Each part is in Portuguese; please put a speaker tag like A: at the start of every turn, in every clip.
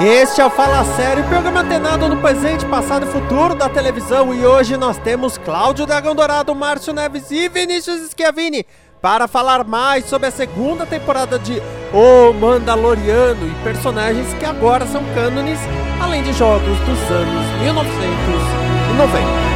A: Este é o Fala Sério, programa antenado no presente, passado e futuro da televisão. E hoje nós temos Cláudio Dragão Dourado, Márcio Neves e Vinícius Schiavini para falar mais sobre a segunda temporada de O Mandaloriano e personagens que agora são cânones, além de jogos dos anos 1990.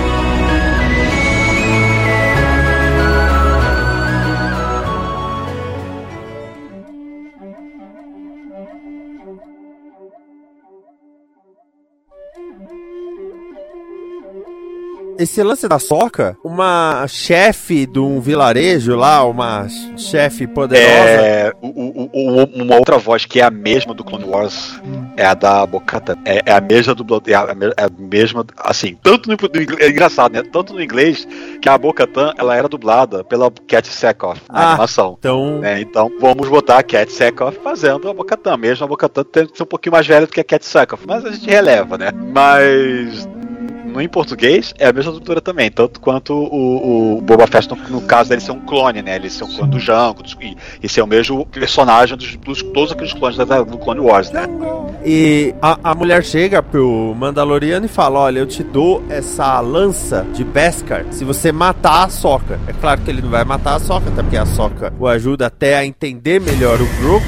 A: Esse lance da soca, uma chefe de um vilarejo lá, uma chefe poderosa.
B: É, o, o, o, uma outra voz que é a mesma do Clone Wars hum. é a da Bocata. É, é, a mesma do é a, é a mesma, assim, tanto no, é engraçado, né? Tanto no inglês que a Bocatan ela era dublada pela Cat Sackhoff na ah, animação.
A: Então,
B: é, então vamos botar a Cat Sackhoff fazendo a Bocatan, mesmo a Bocatan tendo que ser um pouquinho mais velha do que a Cat Sackhoff, mas a gente releva, né? Mas no em português é a mesma doutora também, tanto quanto o, o Boba Fett, no, no, caso dele ser um clone, né? Ele ser um clone do Jango e, e ser o mesmo personagem dos, dos todos aqueles clones da, do Clone Wars, né?
A: E a, a mulher chega pro Mandaloriano e fala: Olha, eu te dou essa lança de Beskar se você matar a Soca. É claro que ele não vai matar a Soca, até porque a Soca o ajuda até a entender melhor o grupo.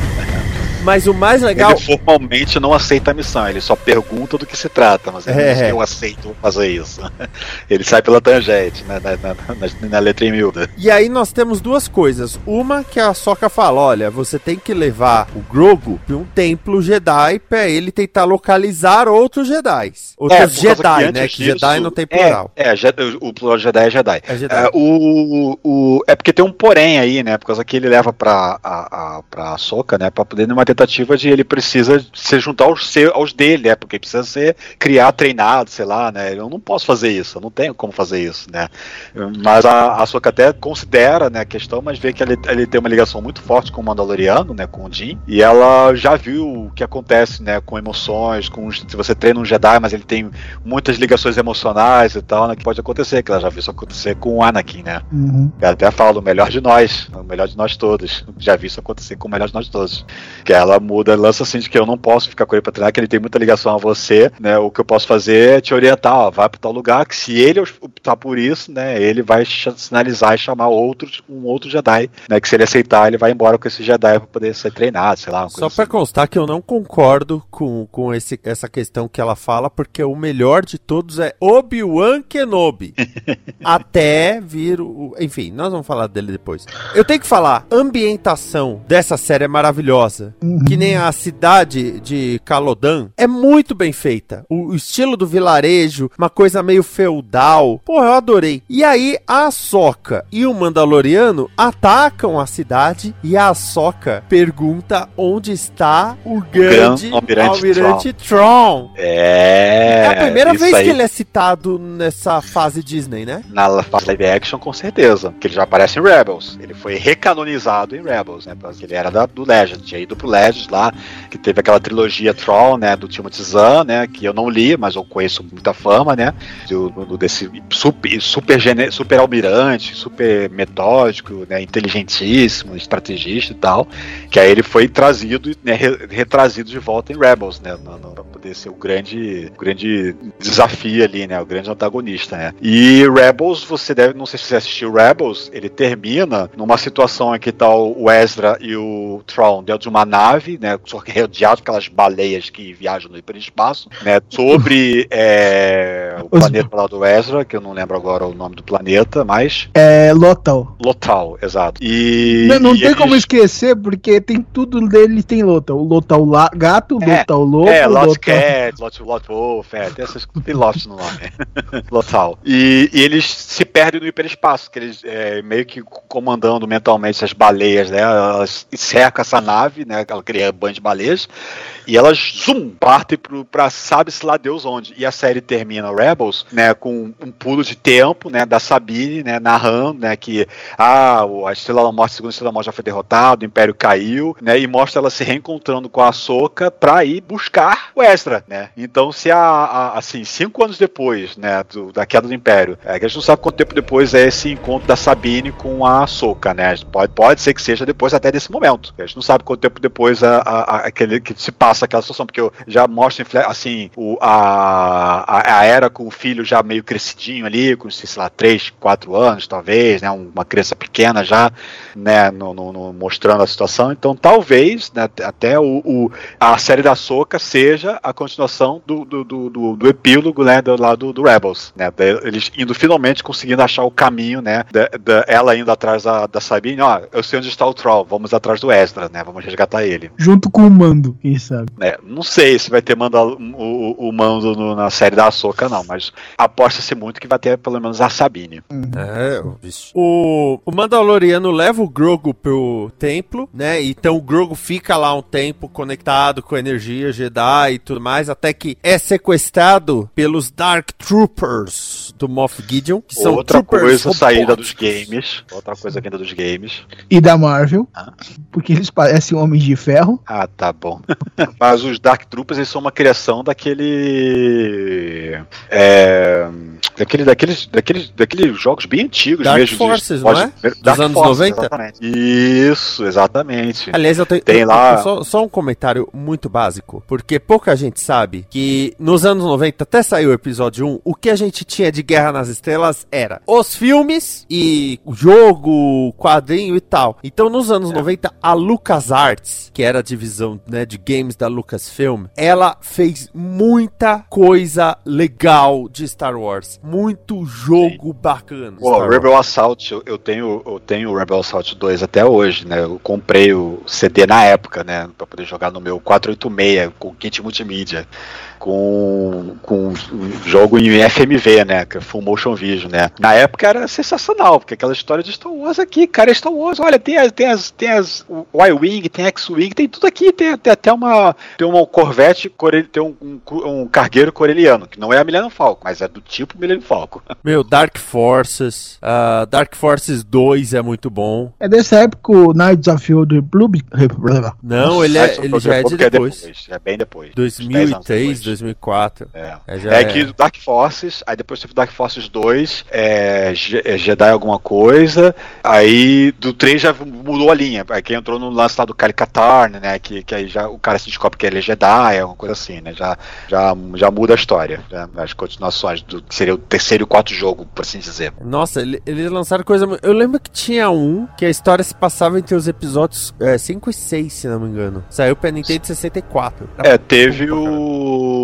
A: Mas o mais legal.
B: Ele formalmente não aceita a missão, ele só pergunta do que se trata, mas ele é. diz que eu aceito fazer isso. Ele sai pela tangente, né, na, na, na, na letra miúda.
A: E aí nós temos duas coisas. Uma que a Soca fala: olha, você tem que levar o Grogu para um templo Jedi para ele tentar localizar outros Jedi. Outros é, Jedi, né? Que disso, Jedi não tem plural.
B: É, é o plural Jedi é Jedi. É, Jedi. É, o, o, é porque tem um porém aí, né? Por causa que ele leva pra, a, a, pra Soca, né? Pra poder numa tentativa de ele precisa se juntar aos, seu, aos dele, né? Porque precisa ser criar treinado, sei lá, né? Eu não posso fazer isso, eu não tenho como fazer isso, né? Mas a, a Soka até considera né, a questão, mas vê que ele, ele tem uma ligação muito forte com o Mandaloriano, né? Com o Jin, e ela já viu o que acontece, né? Com emoções, com se você treina um Jedi, mas ele tem muitas ligações emocionais e tal, né? Que pode acontecer, que ela já viu isso acontecer com o Anakin, né? Uhum. Ela até fala o melhor de nós, o melhor de nós todos. Já vi isso acontecer com o melhor de nós todos. Que ela ela muda, lança assim de que eu não posso ficar com ele pra treinar, que ele tem muita ligação a você, né? O que eu posso fazer é te orientar, ó, vai pra tal lugar, que se ele optar por isso, né, ele vai sinalizar e chamar outros, um outro Jedi, né? Que se ele aceitar, ele vai embora com esse Jedi pra poder ser treinado, sei lá.
A: Só pra assim. constar que eu não concordo com, com esse, essa questão que ela fala, porque o melhor de todos é Obi-Wan Kenobi. Até vir o. Enfim, nós vamos falar dele depois. Eu tenho que falar, ambientação dessa série é maravilhosa. Uhum que nem a cidade de Calodan, é muito bem feita. O, estilo do vilarejo, uma coisa meio feudal. Pô, eu adorei. E aí a Soca e o Mandaloriano atacam a cidade e a Soca pergunta onde está o grande o Almirante, Almirante Tron. Tron.
B: É.
A: É a primeira vez aí. que ele é citado nessa fase Disney, né?
B: Na fase live action, com certeza. Que ele já aparece em Rebels. Ele foi recanonizado em Rebels, né? Porque ele era da, do Legend, tinha ido pro Legend lá, que teve aquela trilogia Troll, né, do Timothy Zahn, né, que eu não li, mas eu conheço muita fama, né, do, desse super, super, super almirante, super metódico, né, inteligentíssimo, estrategista e tal, que aí ele foi trazido, né, retrazido de volta em Rebels, né, pra poder ser o grande, grande desafio ali, né, o grande antagonista, né. E Rebels, você deve, não sei se você assistiu Rebels, ele termina numa situação em que tá o Ezra e o Tron dentro de uma nave nave, né, rodeado aquelas baleias que viajam no hiperespaço, né, sobre é, é, o Os... planeta lá do Ezra, que eu não lembro agora o nome do planeta, mas.
C: É Lotal.
B: Lotal, exato. E.
C: Não, não e tem eles... como esquecer, porque tem tudo dele tem Lotal. O Lotal la... gato, é, Lotal lobo.
B: É, Lot Lotal... Cat, Lot, Lot Wolf, é, tem essas. Tem Lost no nome. Lotal. E, e, eles se perdem no hiperespaço, que eles é, meio que comandando mentalmente essas baleias, né? Elas cercam essa nave, né? Ela cria banho de baleias. E elas, zoom, partem pro, pra sabe-se lá Deus onde. E a série termina, Rebels, né, com um pulo de tempo, né, da Sabine, né, narrando, né, que ah, a Estrela da Morte, a segunda Estrela da Morte já foi derrotada, o Império caiu, né, e mostra ela se reencontrando com a Soca pra ir buscar o Extra, né. Então, se a, a assim, cinco anos depois, né, do, da queda do Império, é a gente não sabe quanto tempo depois é esse encontro da Sabine com a Soca, né, pode, pode ser que seja depois até desse momento. A gente não sabe quanto tempo depois a, a, a aquele que se passa aquela situação, porque eu já mostro assim o, a, a era com o filho já meio crescidinho ali, com sei lá, 3, 4 anos, talvez, né? Uma criança pequena já, né? No, no, no mostrando a situação. Então, talvez, né, até o, o, a série da Soca seja a continuação do, do, do, do epílogo, né? Do lado do, Rebels, né? Eles indo finalmente conseguindo achar o caminho, né? Ela indo atrás da, da Sabine, ó, eu sei onde está o Troll, vamos atrás do Ezra, né? Vamos resgatar ele.
C: Junto com o Mando, quem sabe.
B: É, não sei se vai ter manda, o, o mando no, na série da Soca, não, mas aposta-se muito que vai ter pelo menos a Sabine.
A: Uhum. É, o, o Mandaloriano leva o Grogu pro templo, né? Então o Grogu fica lá um tempo conectado com a energia Jedi e tudo mais, até que é sequestrado pelos Dark Troopers do Moff Gideon.
B: Que são Outra coisa saída dos games. Outra coisa vinda dos games.
C: E da Marvel. Ah. Porque eles parecem homens de ferro.
B: Ah, tá bom. Mas os Dark Troopers eles são uma criação daquele. É, daquele, daqueles, daqueles, daqueles jogos bem antigos
A: Dark mesmo. Forces, de, não é? Dos Dark anos Forces, 90?
B: Exatamente. Isso, exatamente.
A: Aliás, eu tenho Tem eu, lá... Só, só, um comentário muito básico, porque pouca gente sabe que nos anos 90, até saiu o episódio 1, o que a gente tinha de Guerra nas Estrelas era os filmes e o jogo, quadrinho e tal. Então, nos anos é. 90, a LucasArts, que era a divisão né, de games da Lucasfilm, ela fez muita coisa legal de Star Wars. Muito jogo Sim. bacana.
B: O Rebel Assault, eu, eu, tenho eu tenho o Rebel Assault 2 até hoje, né? Eu comprei o CD na época, né? Pra poder jogar no meu 486 com kit multimídia com, com jogo em FMV, né? Que é Full Motion Vision, né? Na época era sensacional, porque aquela história de Star Wars aqui, cara, é Star Wars, olha, tem as, tem as, tem as Y-Wing, tem X-Wing, tem tudo aqui, tem, tem, até uma, tem uma Corvette, tem um, um, um cargueiro coreliano, que não é a Millennium Falcon, mas é do tipo Millennium Falcon.
A: Meu, Dark Forces, uh, Dark Forces 2 é muito bom.
C: É dessa época o Knights of the Republic?
A: Não, ele, é, ele já é de depois. É, depois.
B: É bem depois.
A: 2003, 2004.
B: É, é, é, é que Dark Forces, aí depois teve Dark Forces 2, é, é, Jedi alguma coisa, aí do 3 já mudou a linha, aí quem entrou no lance lá do Caricatarn, né, que, que aí já o cara se descobre que ele é Jedi, é uma coisa assim, né, já, já, já muda a história, né, as continuações do que seria o terceiro e quarto jogo, por assim dizer.
A: Nossa, eles lançaram coisa, eu lembro que tinha um que a história se passava entre os episódios 5 é, e 6, se não me engano. Saiu pra Nintendo 64.
B: É, teve o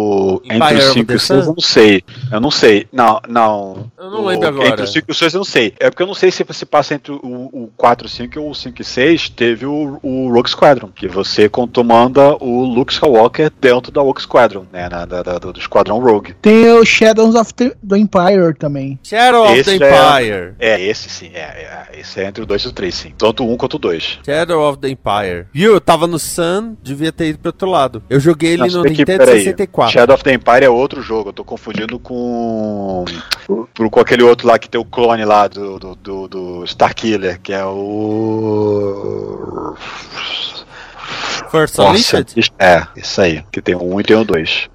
B: entre os 5 e 6 eu não sei. Eu não sei. Não, não.
A: Eu não o, lembro agora.
B: Entre os 5 e 6 eu não sei. É porque eu não sei se você passa entre o, o 4 e 5 ou o 5 e 6, teve o, o Rogue Squadron, que você comanda o Luke Skywalker dentro da Rogue Squadron, né? Na, da, da, do Esquadrão Rogue.
C: Tem o Shadows of the, the Empire também.
A: Shadow of the Empire.
B: É, é, esse sim. É, é, esse é entre o 2 e o 3, sim. Tanto o 1 quanto o 2.
A: Shadow of the Empire. Viu? Eu tava no Sun, devia ter ido pro outro lado. Eu joguei ele Não, no Nintendo 64.
B: Shadow of the Empire é outro jogo, eu tô confundindo com. com aquele outro lá que tem o clone lá do, do, do, do Starkiller, que é o.
A: First Unleashed?
B: É, isso aí. Que tem um e tem um dois.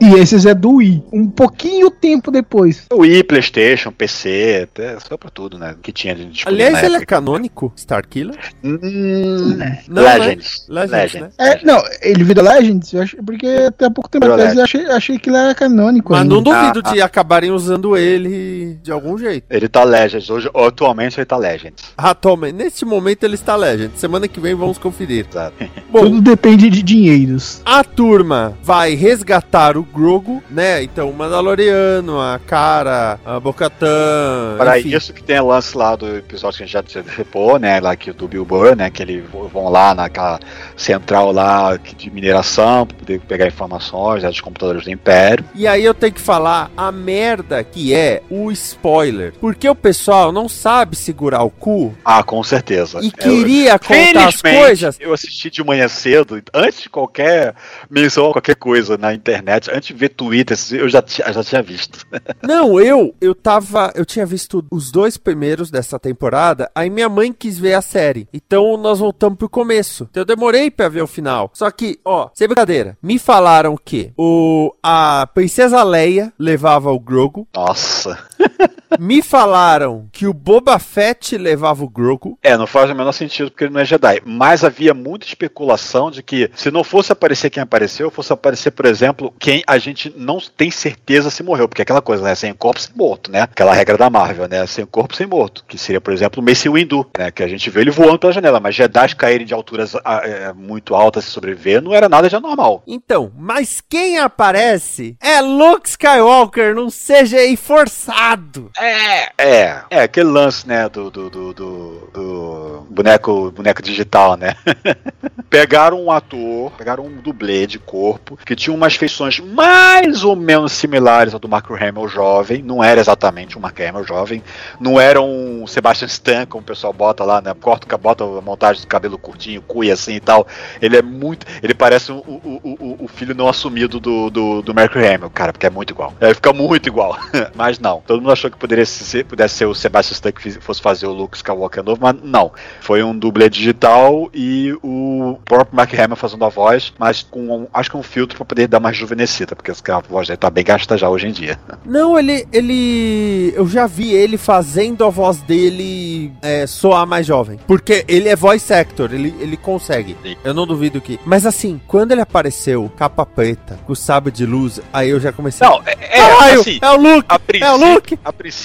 C: E esses é do Wii. Um pouquinho tempo depois.
B: O Wii, Playstation, PC, até só pra tudo, né? Que tinha de
A: Aliás, ele é canônico, Starkiller?
B: Hum, não, Legends.
C: Né? Legends, Legends. Né? É, não, ele vira Legends, eu acho, porque até há pouco tempo atrás eu achei, achei que ele era canônico.
A: Mas ainda. não duvido ah, de ah. acabarem usando ele de algum jeito.
B: Ele tá Legends, hoje, atualmente ele tá Legends.
A: Atualmente, neste momento ele está Legends. Semana que vem vamos conferir.
B: Exato.
C: Bom, tudo depende de dinheiros.
A: A turma vai resgatar o Grogu, né? Então, o Mandaloriano, a Cara, a Bocatan.
B: Para isso que tem o lance lá do episódio que a gente já repô, né? Lá que do Bill Burr, né? Que eles vão lá naquela central lá de mineração para poder pegar informações né, dos computadores do Império.
A: E aí eu tenho que falar a merda que é o spoiler. Porque o pessoal não sabe segurar o cu.
B: Ah, com certeza.
A: E queria eu, contar as coisas.
B: Eu assisti de manhã cedo, antes de qualquer menção a qualquer coisa na internet, antes de ver Twitter, eu já, já tinha visto.
A: Não, eu eu tava. Eu tinha visto os dois primeiros dessa temporada, aí minha mãe quis ver a série. Então nós voltamos pro começo. Então eu demorei pra ver o final. Só que, ó, sem brincadeira, me falaram que o, a Princesa Leia levava o Grogu.
B: Nossa.
A: Me falaram que o Boba Fett levava o Grogu.
B: É, não faz o menor sentido porque ele não é Jedi. Mas havia muita especulação de que se não fosse aparecer quem apareceu, fosse aparecer, por exemplo, quem a gente não tem certeza se morreu. Porque é aquela coisa, né? Sem corpo, sem morto, né? Aquela regra da Marvel, né? Sem corpo, sem morto. Que seria, por exemplo, o Mace Windu, né? Que a gente vê ele voando pela janela. Mas Jedi caírem de alturas ah, é, muito altas e sobreviver não era nada de anormal.
A: Então, mas quem aparece é Luke Skywalker num CGI forçado.
B: É, é, é aquele lance, né, do, do, do, do, boneco, boneco digital, né? pegaram um ator, pegaram um dublê de corpo que tinha umas feições mais ou menos similares ao do Mark Hamill jovem, não era exatamente um Mark Hamill jovem, não era um Sebastian Stan, como o pessoal bota lá, né? Corta, bota a montagem do cabelo curtinho, cuia assim e tal. Ele é muito, ele parece o, o, o, o filho não assumido do, do, do Mark Hamill, cara, porque é muito igual. Ele fica muito igual. Mas não, todo mundo achou que poderia ser, pudesse ser o Sebastian Stan que fosse fazer o Luke Skywalker novo, mas não. Foi um dublê digital e o próprio Mark Hamill fazendo a voz, mas com um, acho que um filtro para poder dar mais juvenescida, porque a voz dele tá bem gasta já hoje em dia.
A: Não, ele ele eu já vi ele fazendo a voz dele é, soar mais jovem, porque ele é voice actor, ele, ele consegue. Sim. Eu não duvido que. Mas assim, quando ele apareceu capa preta, com sabre de luz, aí eu já comecei.
B: Não, é, é, assim, é o Luke. é o Luke. A princípio,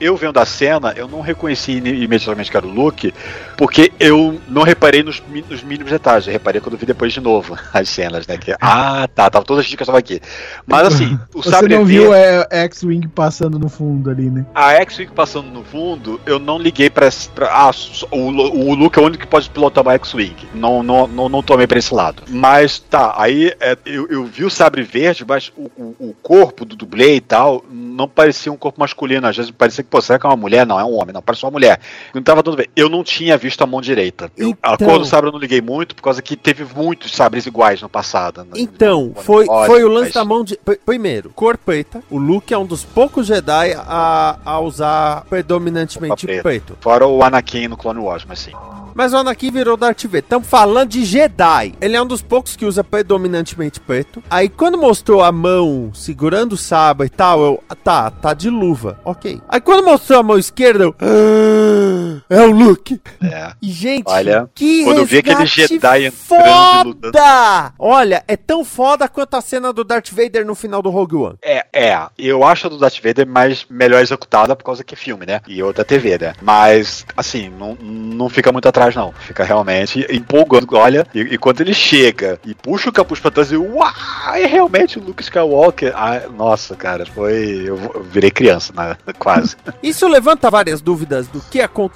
B: eu vendo a cena, eu não reconheci imediatamente que era o Luke, porque eu não reparei nos, nos mínimos detalhes. Eu reparei quando vi depois de novo as cenas, né? Que, ah, tá, tava todas as dicas estavam aqui. Mas assim,
C: o Você sabre não viu é, X-Wing passando no fundo ali, né?
B: A X-Wing passando no fundo, eu não liguei pra. pra ah, o, o Luke é o único que pode pilotar uma X-Wing. Não, não, não, não tomei pra esse lado. Mas tá, aí é, eu, eu vi o sabre verde, mas o, o, o corpo do dublê e tal não parecia um corpo masculino. Às vezes parecia que, pô, será que é uma mulher? Não, é um homem. Não, parece uma mulher. Não tava dando bem. Eu não tinha visto a mão direita. Eu, então... A cor do sabre eu não liguei muito, por causa que teve muitos sabres iguais no passado.
A: Né? Então, foi, foi o lance mas... da mão de. Primeiro, cor preta. O Luke é um dos poucos Jedi a, a usar predominantemente preto. preto.
B: Fora o Anakin no Clone Wars, mas sim.
A: Mas o Anakin virou Darth Vader. Estamos falando de Jedi. Ele é um dos poucos que usa predominantemente preto. Aí quando mostrou a mão segurando o sabre e tal, eu. Tá, tá de luva. Ok. Aí quando mostrou a mão esquerda, eu. É o Luke.
B: É.
A: E, gente,
B: Olha, que quando eu vi aquele Jedi
A: foda! Olha, é tão foda quanto a cena do Darth Vader no final do Rogue One.
B: É, é. Eu acho a do Darth Vader mais melhor executada por causa que é filme, né? E outra TV, né? Mas, assim, não, não fica muito atrás não. Fica realmente empolgando. Olha, e, e quando ele chega e puxa o capuz pra trás e uau, é realmente o Luke Skywalker. Ah, nossa, cara, foi. Eu, eu virei criança, né? quase.
A: Isso levanta várias dúvidas do que aconteceu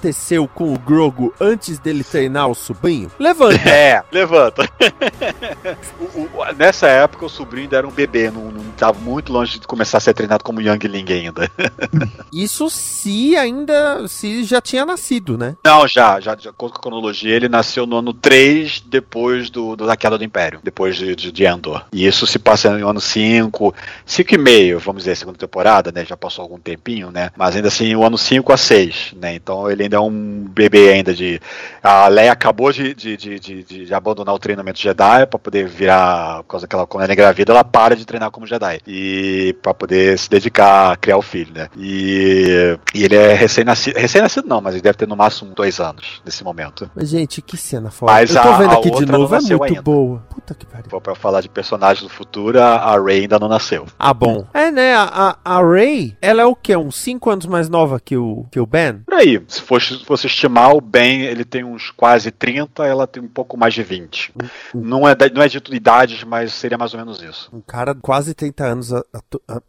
A: com o Grogu antes dele treinar o sobrinho? Levanta.
B: É, levanta. o, o, nessa época, o sobrinho ainda era um bebê, não, não tava muito longe de começar a ser treinado como Youngling ainda.
A: Isso se ainda. se já tinha nascido, né?
B: Não, já, já, já com a cronologia, ele nasceu no ano 3 depois do, do da queda do Império, depois de, de, de Endor. E isso se passa no ano 5, 5 e meio, vamos dizer, segunda temporada, né? Já passou algum tempinho, né? Mas ainda assim, o ano 5 a 6, né? Então ele ainda é um bebê ainda de. A Leia acabou de, de, de, de, de abandonar o treinamento Jedi para poder virar. Por causa que ela, quando ela é engravida, ela para de treinar como Jedi. E para poder se dedicar a criar o filho, né? E, e ele é recém-nascido. Recém-nascido não, mas ele deve ter no máximo dois anos nesse momento.
A: Mas, gente, que cena foda. Mas Eu tô vendo aqui de novo, é muito ainda. boa. Puta que
B: pariu. Pra falar de personagens do futuro, a, Ray ainda não nasceu.
A: Ah, bom. É, né? A, a Ray, ela é o quê? Uns 5 anos mais nova que o, que o Ben?
B: Por aí. Se fosse, fosse estimar, o Ben, ele tem uns quase 30, ela tem um pouco mais de 20. Uhum. Não é, não é dito idades, mas seria mais ou menos isso.
A: Um cara quase 30 anos, a, a, a,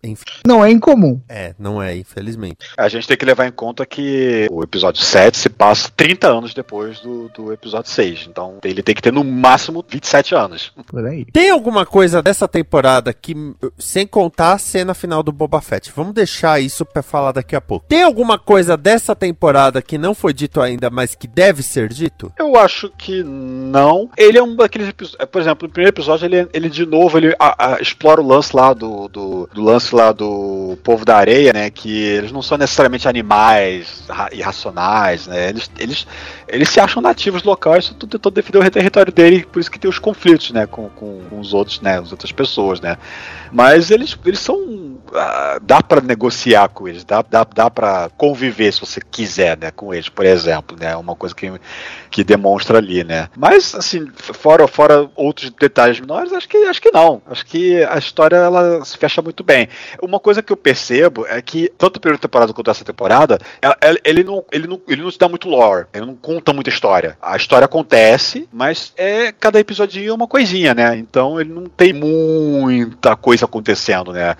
C: Não é incomum.
A: É, não é, infelizmente.
B: A gente tem que levar em conta que o episódio 7 se passa 30 anos depois do, do episódio 6. Então ele tem que ter no máximo 27 anos.
A: Por aí. Tem alguma coisa dessa temporada que, sem contar a cena final do Boba Fett, vamos deixar isso para falar daqui a pouco. Tem alguma coisa dessa temporada que não foi dito ainda, mas que deve ser dito?
B: Eu acho que não. Ele é um daqueles episódios. Por exemplo, no primeiro episódio, ele, ele de novo ele a, a, explora o lance lá do, do, do, lance lá do povo da areia, né? Que eles não são necessariamente animais irracionais, né? Eles, eles, eles se acham nativos locais, estão tentando defender o território dele, por isso que tem os conflitos, né? Com, com, com os outros, né? As outras pessoas, né? Mas eles, eles são uh, dá para negociar com eles, dá, dá, dá para conviver se você quiser, né, com eles, por exemplo, né, uma coisa que, que demonstra ali, né. Mas assim, fora fora outros detalhes menores, acho que acho que não, acho que a história ela se fecha muito bem. Uma coisa que eu percebo é que tanto a primeira temporada quanto essa temporada, ele não ele não ele não se dá muito lore, ele não conta muita história. A história acontece, mas é cada episódio é uma coisinha, né? Então ele não tem muita coisa acontecendo, né?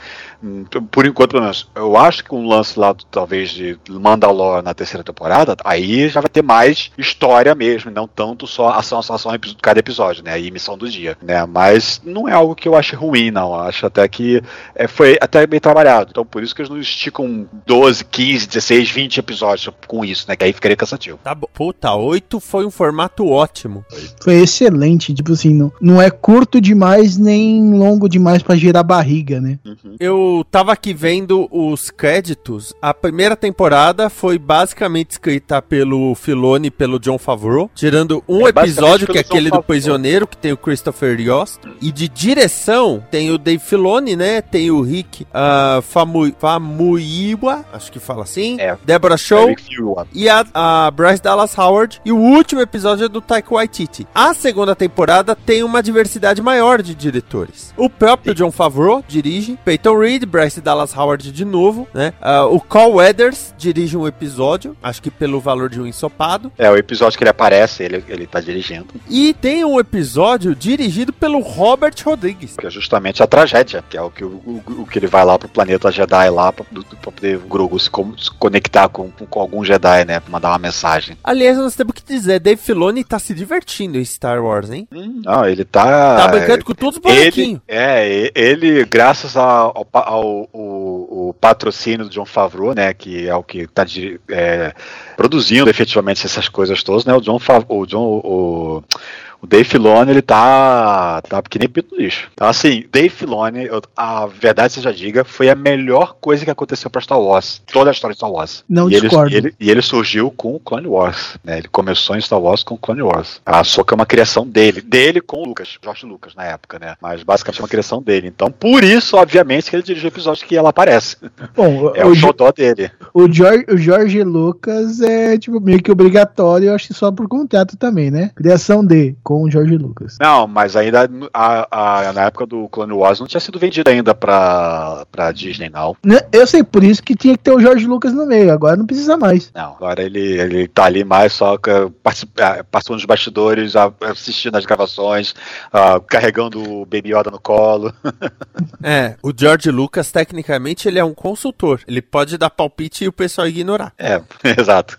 B: por enquanto, pelo menos, eu acho que um lance lá, talvez, de Mandalore na terceira temporada, aí já vai ter mais história mesmo, não tanto só ação, ação, ação de cada episódio, né? E missão do dia, né? Mas não é algo que eu acho ruim, não. Eu acho até que é, foi até bem trabalhado. Então, por isso que eles não esticam 12, 15, 16, 20 episódios com isso, né? Que aí ficaria cansativo.
A: Tá bom. Puta, 8 foi um formato ótimo.
C: Foi excelente. Tipo assim, não, não é curto demais nem longo demais para gerar barriga, né?
A: Uhum. Eu tava aqui vendo os créditos. A primeira temporada foi basicamente escrita pelo Filoni e pelo John Favreau, tirando um é episódio que é aquele do prisioneiro, que tem o Christopher Yost. E de direção tem o Dave Filoni, né? Tem o Rick uh, Famu Famuyiwa, acho que fala assim. É. Deborah Shaw. E a, a Bryce Dallas Howard. E o último episódio é do Taika Waititi. A segunda temporada tem uma diversidade maior de diretores. O próprio John Favreau dirige, Peyton Reed Reed, Bryce Dallas Howard de novo, né? Uh, o Carl Weathers dirige um episódio, acho que pelo valor de um ensopado.
B: É, o episódio que ele aparece, ele, ele tá dirigindo.
A: E tem um episódio dirigido pelo Robert Rodrigues.
B: Que é justamente a tragédia, que é o que, o, o, o que ele vai lá pro planeta Jedi lá pra, pra poder o Grogu se, com, se conectar com, com, com, algum Jedi, né? Pra mandar uma mensagem.
A: Aliás, nós temos que dizer, Dave Filoni tá se divertindo em Star Wars, hein?
B: Hum, não, ele tá...
A: Tá brincando com todos os
B: bonequinhos. É, ele, graças ao, ao o, o, patrocínio do John Favreau, né, que é o que está é, produzindo efetivamente essas coisas todas, né, o John o John, o, o Dave Filoni, ele tá, tá que nem pito lixo. Então, assim, Dave Filoni, a verdade seja diga, foi a melhor coisa que aconteceu pra Star Wars. Toda a história de Star Wars.
C: Não
B: e
C: discordo.
B: Ele, ele, e ele surgiu com o Clone Wars, né? Ele começou em Star Wars com o Clone Wars. A Soca é uma criação dele. Dele com o Lucas, George Lucas, na época, né? Mas basicamente é uma criação dele. Então, por isso, obviamente, que ele dirigiu episódios que ela aparece.
C: Bom,
B: é o, o xodó dele.
C: O George, o George Lucas é, tipo, meio que obrigatório, eu acho que só por contrato também, né? Criação de, com o George Lucas.
B: Não, mas ainda a, a, na época do Clone Wars não tinha sido vendido ainda pra, pra Disney, não.
C: Né, eu sei, por isso que tinha que ter o George Lucas no meio, agora não precisa mais.
B: Não, agora ele, ele tá ali mais só é, participando dos bastidores, assistindo as gravações, carregando o Baby Yoda no colo.
A: é, o George Lucas, tecnicamente, ele é um consultor. Ele pode dar palpite e o pessoal ignorar.
B: É, exato.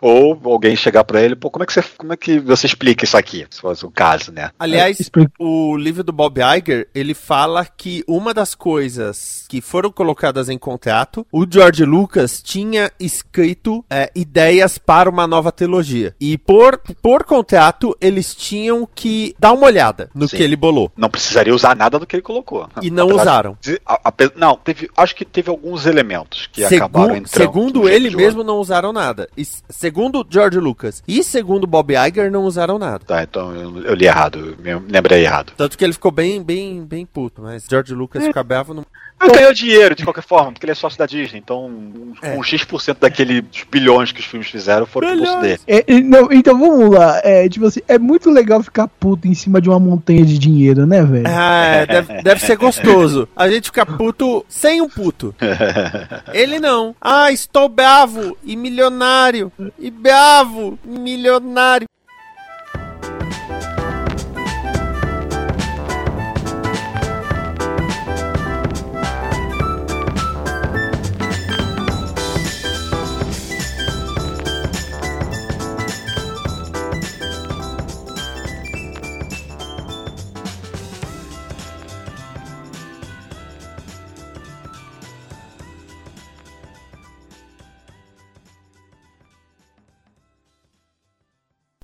B: Ou alguém chegar para ele, pô, como é que você, como é que você explica isso aqui? Fosse o caso, né?
A: Aliás, é, o livro do Bob Iger, ele fala que uma das coisas que foram colocadas em contrato, o George Lucas tinha escrito é, ideias para uma nova trilogia. E por, por contrato, eles tinham que dar uma olhada no Sim. que ele bolou.
B: Não precisaria usar nada do que ele colocou.
A: E não Apesar usaram.
B: De, a, a, não, teve, acho que teve alguns elementos que Segu acabaram entrando.
A: Segundo ele mesmo, não usaram nada. E, segundo George Lucas e segundo Bob Iger, não usaram nada.
B: Tá, então eu, eu li errado me lembrei errado.
A: Tanto que ele ficou bem, bem, bem puto, mas George Lucas é. fica bravo no.
B: Ah, ganhou dinheiro de qualquer forma, porque ele é sócio da Disney, então um, é. um X% daqueles bilhões que os filmes fizeram foram pro bolso dele.
C: É, não, então vamos lá, é, tipo assim, é muito legal ficar puto em cima de uma montanha de dinheiro, né, velho?
A: É, deve, deve ser gostoso. A gente fica puto sem um puto. Ele não. Ah, estou bravo e milionário. E bravo e milionário.